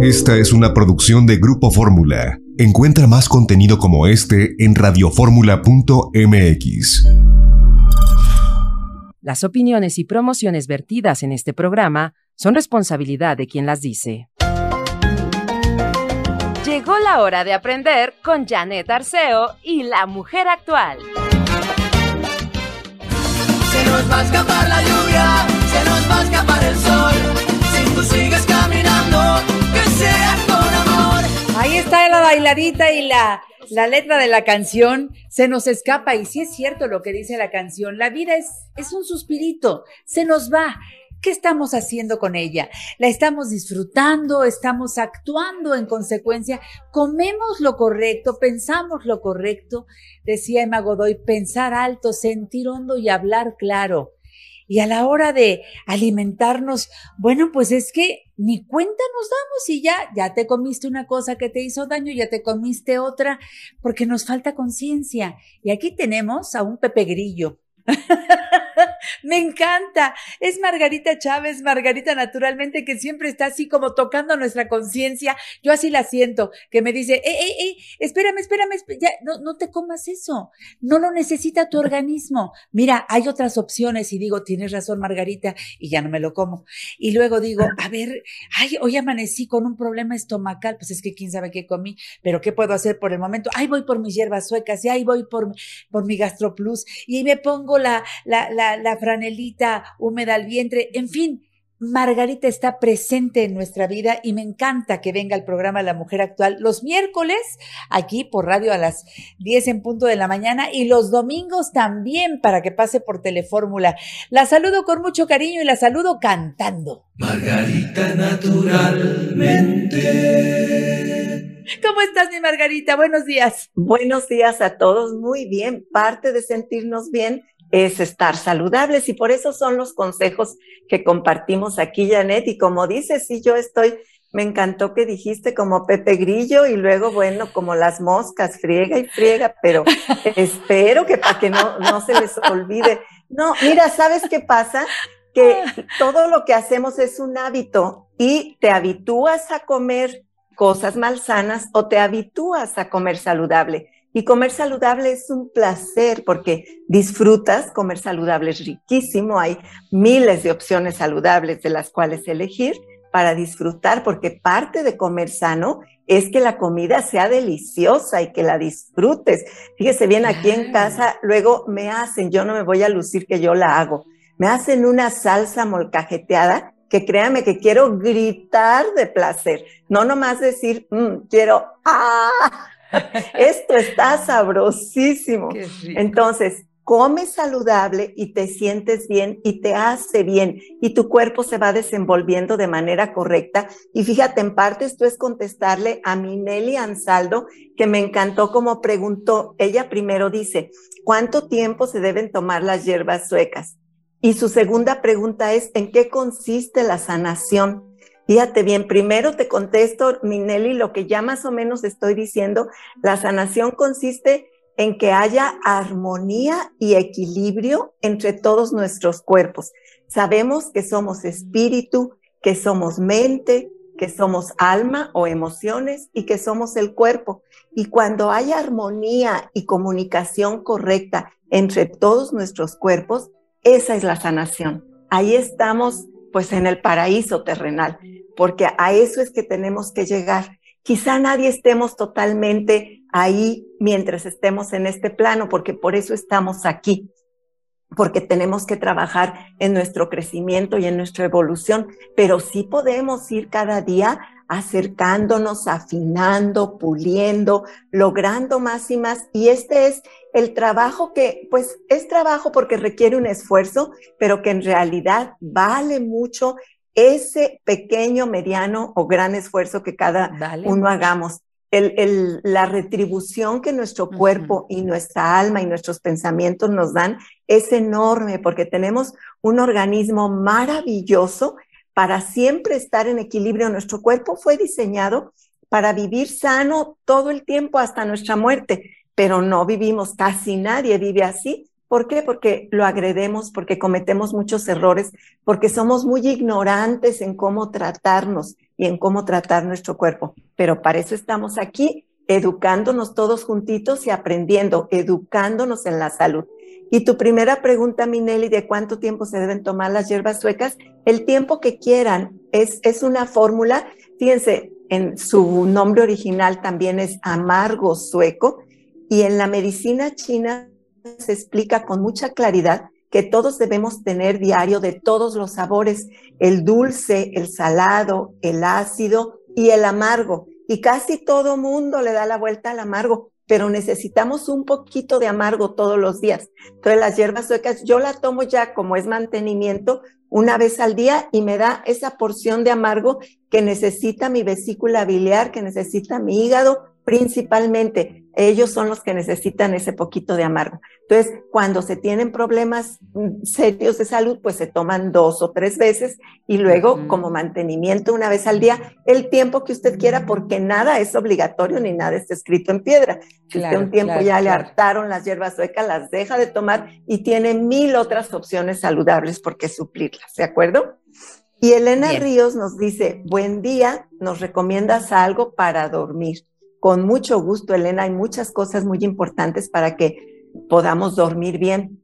Esta es una producción de Grupo Fórmula. Encuentra más contenido como este en radioformula.mx. Las opiniones y promociones vertidas en este programa son responsabilidad de quien las dice. Llegó la hora de aprender con Janet Arceo y la mujer actual. Se nos va a escapar la lluvia, se nos va a escapar el sol. Ahí está la bailadita y la, la letra de la canción se nos escapa. Y sí es cierto lo que dice la canción. La vida es, es un suspirito, se nos va. ¿Qué estamos haciendo con ella? ¿La estamos disfrutando? ¿Estamos actuando en consecuencia? ¿Comemos lo correcto? ¿Pensamos lo correcto? Decía Emma Godoy, pensar alto, sentir hondo y hablar claro. Y a la hora de alimentarnos, bueno, pues es que ni cuenta nos damos y ya, ya te comiste una cosa que te hizo daño, ya te comiste otra, porque nos falta conciencia. Y aquí tenemos a un Pepe Grillo. Me encanta. Es Margarita Chávez, Margarita naturalmente, que siempre está así como tocando nuestra conciencia. Yo así la siento, que me dice, ey, ey, ey, espérame, espérame, ya, no, no te comas eso. No lo necesita tu organismo. Mira, hay otras opciones y digo, tienes razón, Margarita, y ya no me lo como. Y luego digo, a ver, ay, hoy amanecí con un problema estomacal, pues es que quién sabe qué comí, pero ¿qué puedo hacer por el momento? Ahí voy por mis hierbas suecas y ahí voy por, por mi gastroplus y me pongo la, la, la franelita húmeda al vientre, en fin. Margarita está presente en nuestra vida y me encanta que venga al programa La Mujer Actual los miércoles aquí por radio a las 10 en punto de la mañana y los domingos también para que pase por Telefórmula. La saludo con mucho cariño y la saludo cantando. Margarita naturalmente. ¿Cómo estás, mi Margarita? Buenos días. Buenos días a todos. Muy bien. Parte de sentirnos bien es estar saludables y por eso son los consejos que compartimos aquí, Janet. Y como dices, sí, yo estoy, me encantó que dijiste como Pepe Grillo y luego, bueno, como las moscas, friega y friega, pero espero que para que no, no se les olvide. No, mira, ¿sabes qué pasa? Que todo lo que hacemos es un hábito y te habitúas a comer cosas malsanas o te habitúas a comer saludable. Y comer saludable es un placer porque disfrutas, comer saludable es riquísimo, hay miles de opciones saludables de las cuales elegir para disfrutar, porque parte de comer sano es que la comida sea deliciosa y que la disfrutes. Fíjese bien, aquí en casa luego me hacen, yo no me voy a lucir que yo la hago, me hacen una salsa molcajeteada que créame que quiero gritar de placer, no nomás decir, mm, quiero, ah, esto está sabrosísimo. Entonces, come saludable y te sientes bien y te hace bien y tu cuerpo se va desenvolviendo de manera correcta. Y fíjate, en parte esto es contestarle a Minelli Ansaldo, que me encantó como preguntó. Ella primero dice, ¿cuánto tiempo se deben tomar las hierbas suecas? Y su segunda pregunta es, ¿en qué consiste la sanación? Fíjate bien, primero te contesto, Minelli, lo que ya más o menos estoy diciendo, la sanación consiste en que haya armonía y equilibrio entre todos nuestros cuerpos. Sabemos que somos espíritu, que somos mente, que somos alma o emociones y que somos el cuerpo. Y cuando hay armonía y comunicación correcta entre todos nuestros cuerpos, esa es la sanación. Ahí estamos pues en el paraíso terrenal, porque a eso es que tenemos que llegar. Quizá nadie estemos totalmente ahí mientras estemos en este plano, porque por eso estamos aquí, porque tenemos que trabajar en nuestro crecimiento y en nuestra evolución, pero sí podemos ir cada día acercándonos, afinando, puliendo, logrando más y más. Y este es el trabajo que, pues, es trabajo porque requiere un esfuerzo, pero que en realidad vale mucho ese pequeño, mediano o gran esfuerzo que cada uno hagamos. El, la retribución que nuestro cuerpo y nuestra alma y nuestros pensamientos nos dan es enorme porque tenemos un organismo maravilloso para siempre estar en equilibrio. Nuestro cuerpo fue diseñado para vivir sano todo el tiempo hasta nuestra muerte, pero no vivimos, casi nadie vive así. ¿Por qué? Porque lo agredemos, porque cometemos muchos errores, porque somos muy ignorantes en cómo tratarnos. y en cómo tratar nuestro cuerpo. Pero para eso estamos aquí, educándonos todos juntitos y aprendiendo, educándonos en la salud. Y tu primera pregunta, Minelli, de cuánto tiempo se deben tomar las hierbas suecas, el tiempo que quieran. Es, es una fórmula, fíjense, en su nombre original también es amargo sueco, y en la medicina china se explica con mucha claridad que todos debemos tener diario de todos los sabores, el dulce, el salado, el ácido y el amargo. Y casi todo mundo le da la vuelta al amargo, pero necesitamos un poquito de amargo todos los días. Entonces las hierbas suecas yo la tomo ya como es mantenimiento una vez al día y me da esa porción de amargo que necesita mi vesícula biliar, que necesita mi hígado, principalmente. Ellos son los que necesitan ese poquito de amargo. Entonces, cuando se tienen problemas mm, serios de salud, pues se toman dos o tres veces y luego como mantenimiento una vez al día, el tiempo que usted quiera, porque nada es obligatorio ni nada está escrito en piedra. Si usted un tiempo ya le hartaron las hierbas suecas, las deja de tomar y tiene mil otras opciones saludables por qué suplirlas, ¿de acuerdo? Y Elena Ríos nos dice, buen día, nos recomiendas algo para dormir. Con mucho gusto, Elena, hay muchas cosas muy importantes para que podamos dormir bien.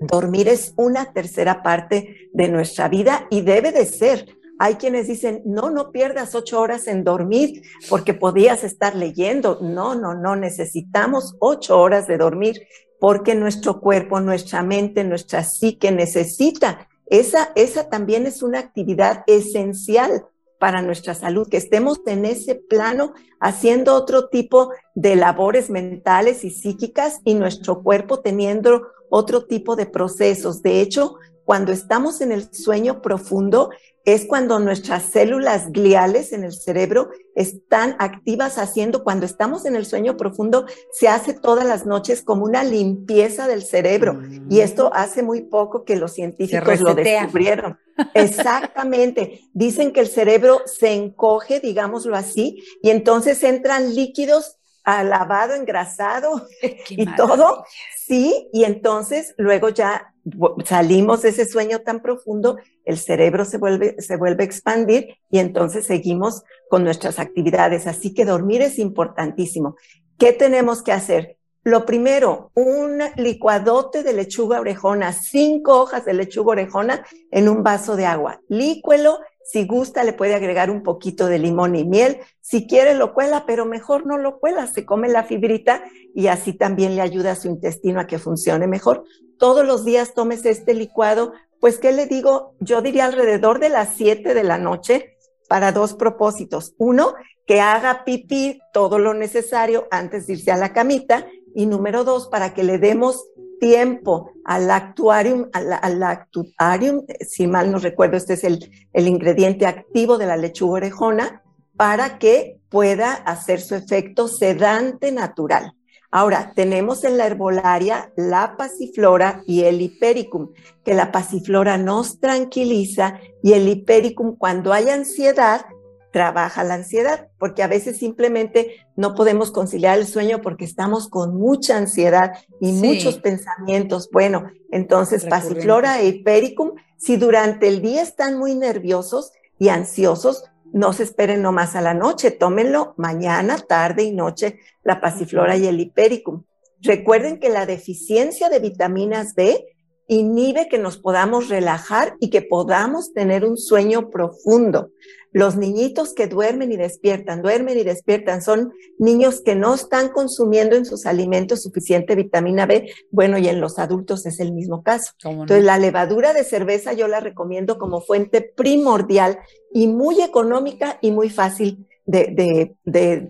Dormir es una tercera parte de nuestra vida y debe de ser. Hay quienes dicen, no, no pierdas ocho horas en dormir porque podías estar leyendo. No, no, no, necesitamos ocho horas de dormir porque nuestro cuerpo, nuestra mente, nuestra psique necesita. Esa, esa también es una actividad esencial para nuestra salud, que estemos en ese plano haciendo otro tipo de labores mentales y psíquicas y nuestro cuerpo teniendo otro tipo de procesos. De hecho, cuando estamos en el sueño profundo, es cuando nuestras células gliales en el cerebro están activas haciendo, cuando estamos en el sueño profundo, se hace todas las noches como una limpieza del cerebro. Y esto hace muy poco que los científicos lo descubrieron. Exactamente. Dicen que el cerebro se encoge, digámoslo así, y entonces entran líquidos lavado, engrasado y todo. Sí, y entonces luego ya salimos de ese sueño tan profundo, el cerebro se vuelve, se vuelve a expandir y entonces seguimos con nuestras actividades. Así que dormir es importantísimo. ¿Qué tenemos que hacer? Lo primero, un licuadote de lechuga orejona, cinco hojas de lechuga orejona en un vaso de agua. Lícuelo si gusta, le puede agregar un poquito de limón y miel. Si quiere, lo cuela, pero mejor no lo cuela. Se come la fibrita y así también le ayuda a su intestino a que funcione mejor. Todos los días tomes este licuado. Pues, ¿qué le digo? Yo diría alrededor de las 7 de la noche para dos propósitos. Uno, que haga pipí todo lo necesario antes de irse a la camita. Y número dos, para que le demos tiempo al actuarium, al, actuarium, si mal no recuerdo, este es el, el ingrediente activo de la lechuga orejona, para que pueda hacer su efecto sedante natural. Ahora, tenemos en la herbolaria la pasiflora y el hipericum, que la pasiflora nos tranquiliza y el hipericum cuando hay ansiedad trabaja la ansiedad, porque a veces simplemente no podemos conciliar el sueño porque estamos con mucha ansiedad y muchos pensamientos. Bueno, entonces pasiflora e hipericum, si durante el día están muy nerviosos y ansiosos, no se esperen nomás a la noche, tómenlo mañana, tarde y noche, la pasiflora y el hipericum. Recuerden que la deficiencia de vitaminas B inhibe que nos podamos relajar y que podamos tener un sueño profundo. Los niñitos que duermen y despiertan, duermen y despiertan, son niños que no están consumiendo en sus alimentos suficiente vitamina B. Bueno, y en los adultos es el mismo caso. Entonces, la levadura de cerveza yo la recomiendo como fuente primordial y muy económica y muy fácil de,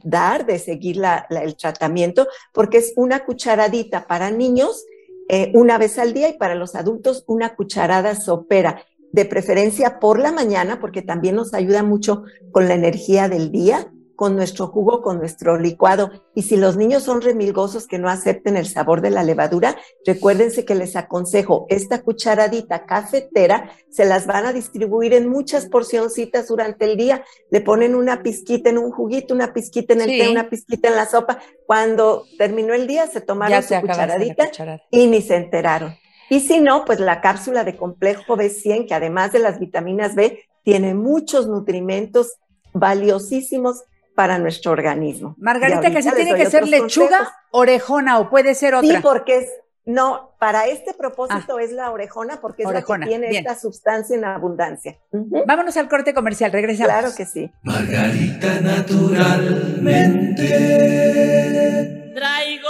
dar, de seguir el tratamiento, porque es una cucharadita para niños eh, una vez al día y para los adultos una cucharada sopera de preferencia por la mañana, porque también nos ayuda mucho con la energía del día, con nuestro jugo, con nuestro licuado. Y si los niños son remilgosos que no acepten el sabor de la levadura, recuérdense que les aconsejo esta cucharadita cafetera, se las van a distribuir en muchas porcioncitas durante el día. Le ponen una pizquita en un juguito, una pizquita en el té, una pizquita en la sopa. Cuando terminó el día, se tomaron su cucharadita y ni se enteraron. Y si no, pues la cápsula de complejo B100, que además de las vitaminas B, tiene muchos nutrimentos valiosísimos para nuestro organismo. Margarita, que se tiene que ser lechuga, orejona o puede ser otra. Sí, porque es, no, para este propósito ah. es la orejona porque es la que tiene esta sustancia en abundancia. Vámonos al corte comercial, regresamos. Claro que sí. Margarita naturalmente. Traigo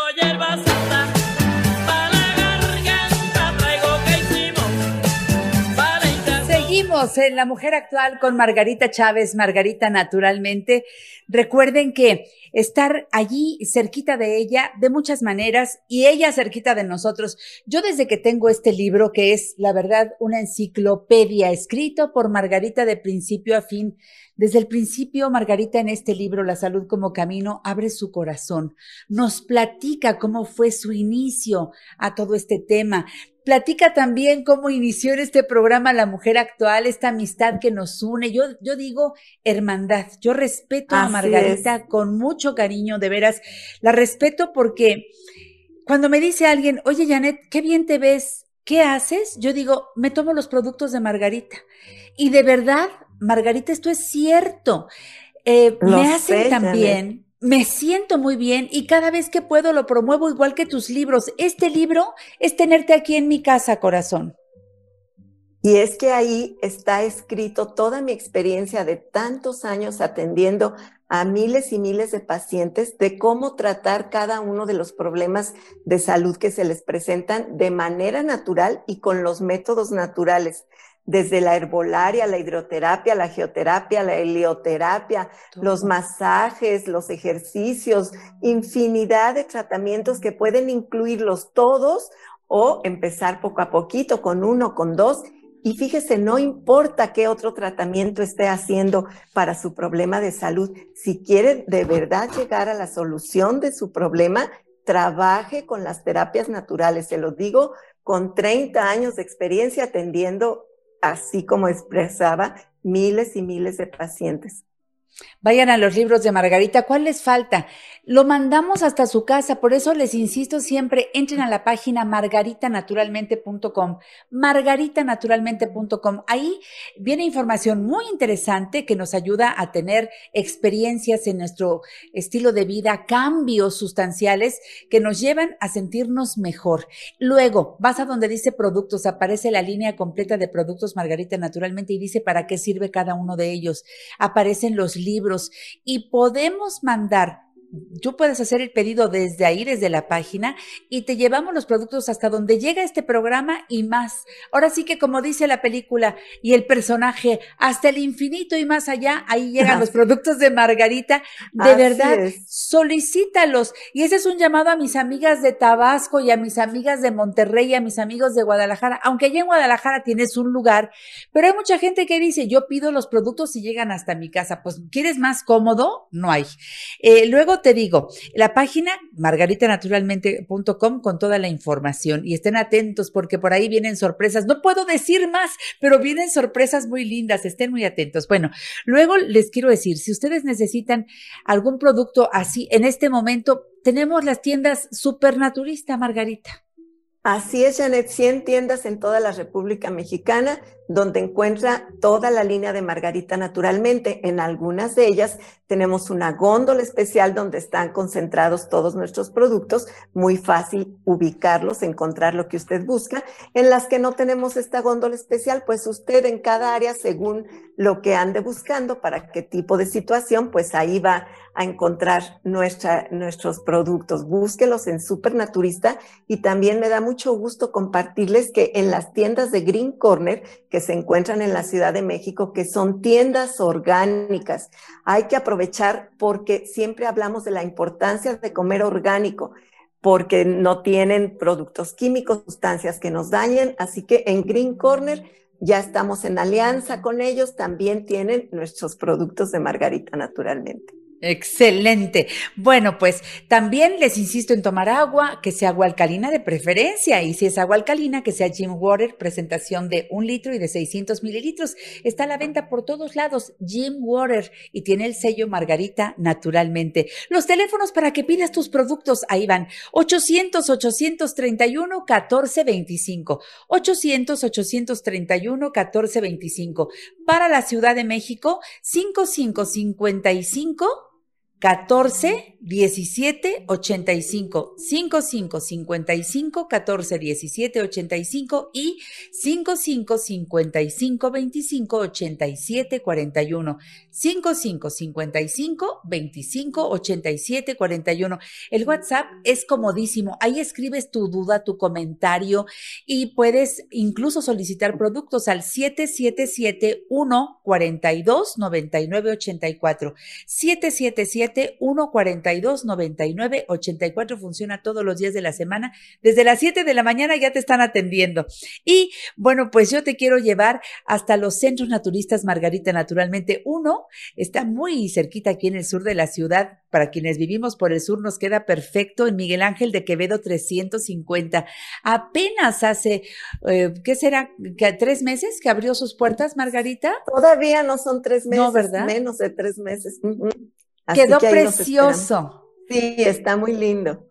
en La Mujer Actual con Margarita Chávez, Margarita Naturalmente. Recuerden que estar allí cerquita de ella de muchas maneras y ella cerquita de nosotros. Yo desde que tengo este libro, que es la verdad una enciclopedia escrito por Margarita de principio a fin, desde el principio, Margarita, en este libro, La salud como camino, abre su corazón, nos platica cómo fue su inicio a todo este tema, Platica también cómo inició en este programa La Mujer Actual, esta amistad que nos une. Yo, yo digo hermandad. Yo respeto a Margarita con mucho cariño, de veras. La respeto porque cuando me dice alguien, oye Janet, qué bien te ves, ¿qué haces? Yo digo, me tomo los productos de Margarita. Y de verdad, Margarita, esto es cierto. Eh, me hacen también me siento muy bien y cada vez que puedo lo promuevo igual que tus libros. Este libro es tenerte aquí en mi casa, corazón. Y es que ahí está escrito toda mi experiencia de tantos años atendiendo a miles y miles de pacientes de cómo tratar cada uno de los problemas de salud que se les presentan de manera natural y con los métodos naturales desde la herbolaria, la hidroterapia, la geoterapia, la helioterapia, los masajes, los ejercicios, infinidad de tratamientos que pueden incluirlos todos o empezar poco a poquito con uno, con dos. Y fíjese, no importa qué otro tratamiento esté haciendo para su problema de salud, si quiere de verdad llegar a la solución de su problema, trabaje con las terapias naturales. Se lo digo con 30 años de experiencia atendiendo así como expresaba miles y miles de pacientes. Vayan a los libros de Margarita. ¿Cuál les falta? Lo mandamos hasta su casa, por eso les insisto siempre, entren a la página margaritanaturalmente.com, margaritanaturalmente.com. Ahí viene información muy interesante que nos ayuda a tener experiencias en nuestro estilo de vida, cambios sustanciales que nos llevan a sentirnos mejor. Luego, vas a donde dice productos, aparece la línea completa de productos Margarita Naturalmente y dice para qué sirve cada uno de ellos. Aparecen los libros y podemos mandar tú puedes hacer el pedido desde ahí, desde la página, y te llevamos los productos hasta donde llega este programa y más. Ahora sí que como dice la película y el personaje, hasta el infinito y más allá, ahí llegan los productos de Margarita. De verdad, solicítalos. Y ese es un llamado a mis amigas de Tabasco y a mis amigas de Monterrey y a mis amigos de Guadalajara, aunque allá en Guadalajara tienes un lugar, pero hay mucha gente que dice, yo pido los productos y llegan hasta mi casa. Pues, ¿quieres más cómodo? No hay. Eh, luego te digo, la página margaritanaturalmente.com con toda la información y estén atentos porque por ahí vienen sorpresas. No puedo decir más, pero vienen sorpresas muy lindas. Estén muy atentos. Bueno, luego les quiero decir, si ustedes necesitan algún producto así, en este momento tenemos las tiendas Supernaturista, Margarita. Así es, Janet, 100 tiendas en toda la República Mexicana, donde encuentra toda la línea de Margarita naturalmente. En algunas de ellas tenemos una góndola especial donde están concentrados todos nuestros productos, muy fácil ubicarlos, encontrar lo que usted busca. En las que no tenemos esta góndola especial, pues usted en cada área, según lo que ande buscando, para qué tipo de situación, pues ahí va a encontrar nuestra, nuestros productos. Búsquelos en Supernaturista y también me da mucho gusto compartirles que en las tiendas de Green Corner que se encuentran en la Ciudad de México, que son tiendas orgánicas, hay que aprovechar porque siempre hablamos de la importancia de comer orgánico porque no tienen productos químicos, sustancias que nos dañen. Así que en Green Corner ya estamos en alianza con ellos, también tienen nuestros productos de Margarita naturalmente. Excelente. Bueno, pues también les insisto en tomar agua, que sea agua alcalina de preferencia, y si es agua alcalina, que sea Jim Water, presentación de un litro y de 600 mililitros. Está a la venta por todos lados, Jim Water, y tiene el sello Margarita naturalmente. Los teléfonos para que pidas tus productos, ahí van, 800-831-1425, 800-831-1425. Para la Ciudad de México, 5555 14 17 85 55 55 14 17 85 y 55 55 25 87 41 55 55 25 87 41 el WhatsApp es comodísimo. Ahí escribes tu duda tu comentario y puedes incluso solicitar productos al 777 1 42 99 84 777 1 42 99 84 funciona todos los días de la semana. Desde las 7 de la mañana ya te están atendiendo. Y bueno, pues yo te quiero llevar hasta los centros naturistas Margarita Naturalmente. Uno está muy cerquita aquí en el sur de la ciudad. Para quienes vivimos por el sur nos queda perfecto en Miguel Ángel de Quevedo 350. Apenas hace, eh, ¿qué será? ¿Tres meses que abrió sus puertas, Margarita? Todavía no son tres meses, No, ¿verdad? menos de tres meses. Así Quedó que precioso. Sí, está muy lindo.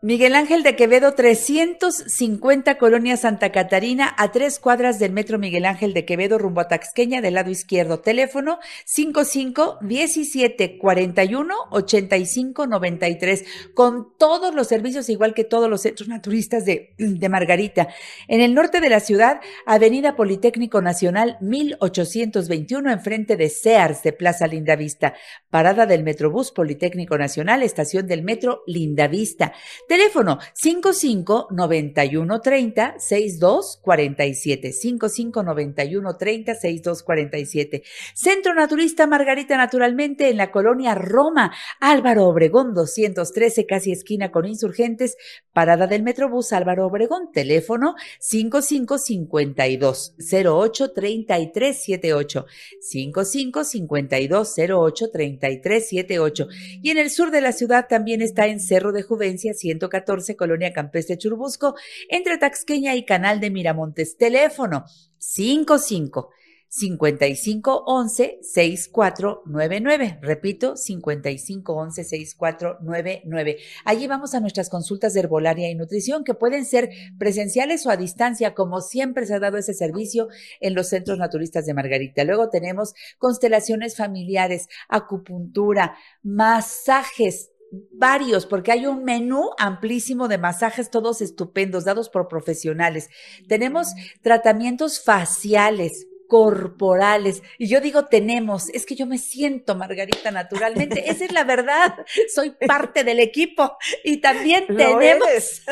Miguel Ángel de Quevedo, 350 Colonia Santa Catarina, a tres cuadras del Metro Miguel Ángel de Quevedo, rumbo a Taxqueña, del lado izquierdo. Teléfono 55 17 41 85 93, con todos los servicios, igual que todos los centros naturistas de, de Margarita. En el norte de la ciudad, Avenida Politécnico Nacional 1821, enfrente de Sears de Plaza Lindavista. Parada del Metrobús Politécnico Nacional, estación del Metro Lindavista. Teléfono 55 91 30 62 47 55 91 30 62 47. Centro Naturista Margarita Naturalmente en la colonia Roma, Álvaro Obregón 213, casi esquina con Insurgentes, parada del Metrobús Álvaro Obregón, teléfono 55 52 08 33 78 55 52 08 33 78 y en el sur de la ciudad también está en Cerro de Juvencia 114, Colonia Campestre Churubusco, entre Taxqueña y Canal de Miramontes. Teléfono 55 55 11 6499. Repito, 55 11 6499. Allí vamos a nuestras consultas de herbolaria y nutrición que pueden ser presenciales o a distancia, como siempre se ha dado ese servicio en los centros naturistas de Margarita. Luego tenemos constelaciones familiares, acupuntura, masajes varios, porque hay un menú amplísimo de masajes, todos estupendos, dados por profesionales. Tenemos tratamientos faciales, corporales. Y yo digo tenemos, es que yo me siento Margarita naturalmente. Esa es la verdad. Soy parte del equipo. Y también tenemos,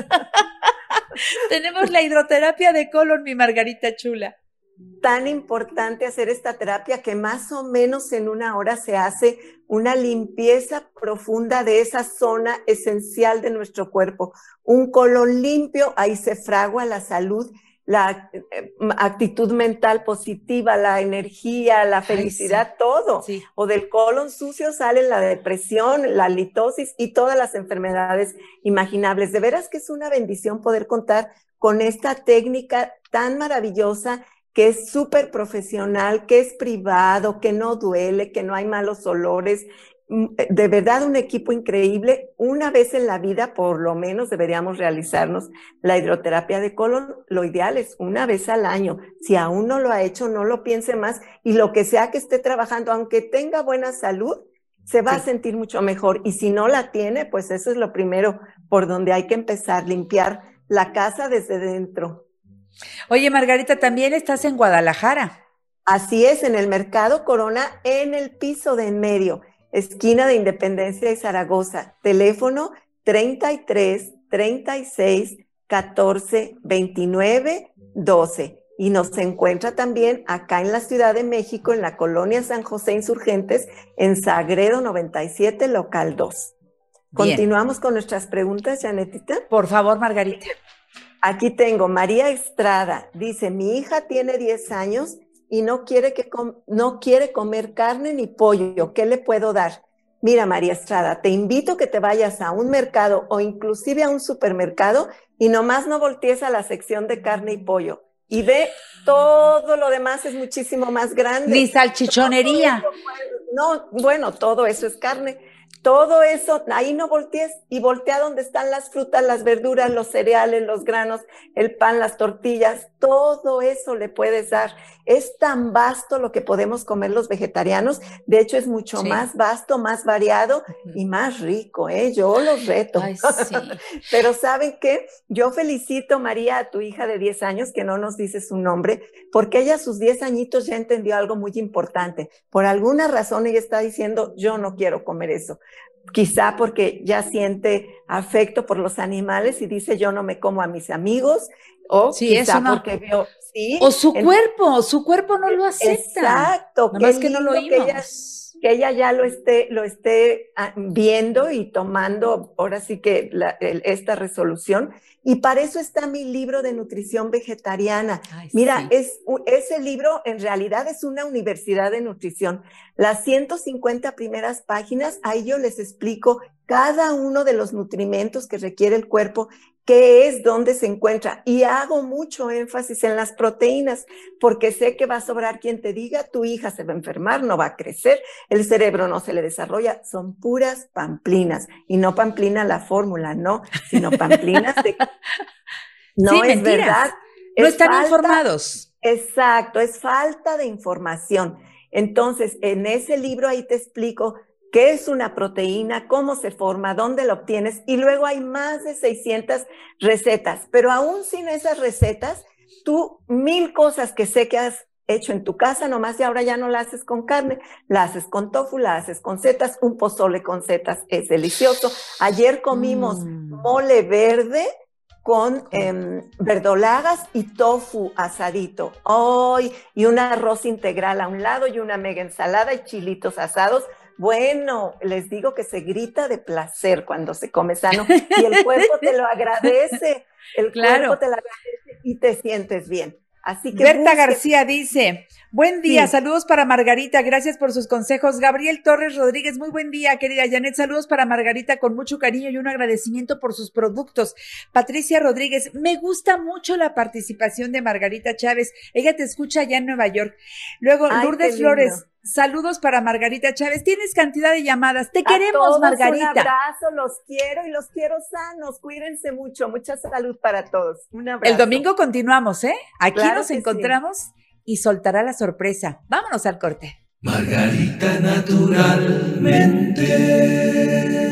tenemos la hidroterapia de colon, mi Margarita chula. Tan importante hacer esta terapia que más o menos en una hora se hace una limpieza profunda de esa zona esencial de nuestro cuerpo. Un colon limpio, ahí se fragua la salud, la eh, actitud mental positiva, la energía, la Ay, felicidad, todo. Sí. O del colon sucio sale la depresión, la litosis y todas las enfermedades imaginables. De veras que es una bendición poder contar con esta técnica tan maravillosa que es súper profesional, que es privado, que no duele, que no hay malos olores. Mm, De verdad, un equipo increíble. Una vez en la vida, por lo menos, deberíamos realizarnos la hidroterapia de colon. Lo ideal es una vez al año. Si aún no lo ha hecho, no lo piense más. Y lo que sea que esté trabajando, aunque tenga buena salud, se va a sentir mucho mejor. Y si no la tiene, pues eso es lo primero por donde hay que empezar, limpiar la casa desde dentro. Oye, Margarita, también estás en Guadalajara. Así es, en el Mercado Corona, en el piso de en medio, esquina de Independencia y Zaragoza. Teléfono 33 36 14 29 12. Y nos encuentra también acá en la Ciudad de México, en la colonia San José Insurgentes, en Sagredo 97, local 2. Bien. Continuamos con nuestras preguntas, Janetita. Por favor, Margarita. Aquí tengo María Estrada. Dice, mi hija tiene 10 años y no quiere, que com- no quiere comer carne ni pollo. ¿Qué le puedo dar? Mira, María Estrada, te invito a que te vayas a un mercado o inclusive a un supermercado y nomás no voltees a la sección de carne y pollo. Y ve, todo lo demás es muchísimo más grande. Ni salchichonería. No, bueno, todo eso es carne. Todo eso, ahí no voltees y voltea donde están las frutas, las verduras, los cereales, los granos, el pan, las tortillas, todo eso le puedes dar. Es tan vasto lo que podemos comer los vegetarianos, de hecho es mucho más vasto, más variado y más rico, ¿eh? Yo los reto. Pero ¿saben qué? Yo felicito, María, a tu hija de 10 años, que no nos dice su nombre, porque ella a sus 10 añitos ya entendió algo muy importante. Por alguna razón ella está diciendo, yo no quiero comer eso quizá porque ya siente afecto por los animales y dice yo no me como a mis amigos o quizá porque veo sí o su cuerpo su cuerpo no lo acepta exacto que, que no lo oímos que ella ya lo esté, lo esté ah, viendo y tomando ahora sí que esta resolución. Y para eso está mi libro de nutrición vegetariana. Mira, es, ese libro en realidad es una universidad de nutrición. Las 150 primeras páginas, ahí yo les explico cada uno de los nutrimentos que requiere el cuerpo qué es, dónde se encuentra. Y hago mucho énfasis en las proteínas, porque sé que va a sobrar quien te diga, tu hija se va a enfermar, no va a crecer, el cerebro no se le desarrolla. Son puras pamplinas. Y no pamplina la fórmula, no, sino pamplinas de... No es verdad. No están informados. Exacto, es falta de información. Entonces, en ese libro ahí te explico qué es una proteína, cómo se forma, dónde la obtienes y luego hay más de 600 recetas, pero aún sin esas recetas, tú mil cosas que sé que has hecho en tu casa, nomás y ahora ya no la haces con carne, la haces con tofu, la haces con setas, un pozole con setas es delicioso. Ayer comimos mm. mole verde con em, verdolagas y tofu asadito. Hoy y un arroz integral a un lado y una mega ensalada y chilitos asados. Bueno, les digo que se grita de placer cuando se come sano y el cuerpo te lo agradece. El cuerpo te lo agradece y te sientes bien. Así que Berta García dice, buen día, saludos para Margarita, gracias por sus consejos. Gabriel Torres Rodríguez, muy buen día, querida Janet, saludos para Margarita con mucho cariño y un agradecimiento por sus productos. Patricia Rodríguez, me gusta mucho la participación de Margarita Chávez, ella te escucha allá en Nueva York. Luego, Lourdes Flores, Saludos para Margarita Chávez. Tienes cantidad de llamadas. Te queremos, Margarita. Un abrazo, los quiero y los quiero sanos. Cuídense mucho. Mucha salud para todos. Un abrazo. El domingo continuamos, ¿eh? Aquí nos encontramos y soltará la sorpresa. Vámonos al corte. Margarita naturalmente.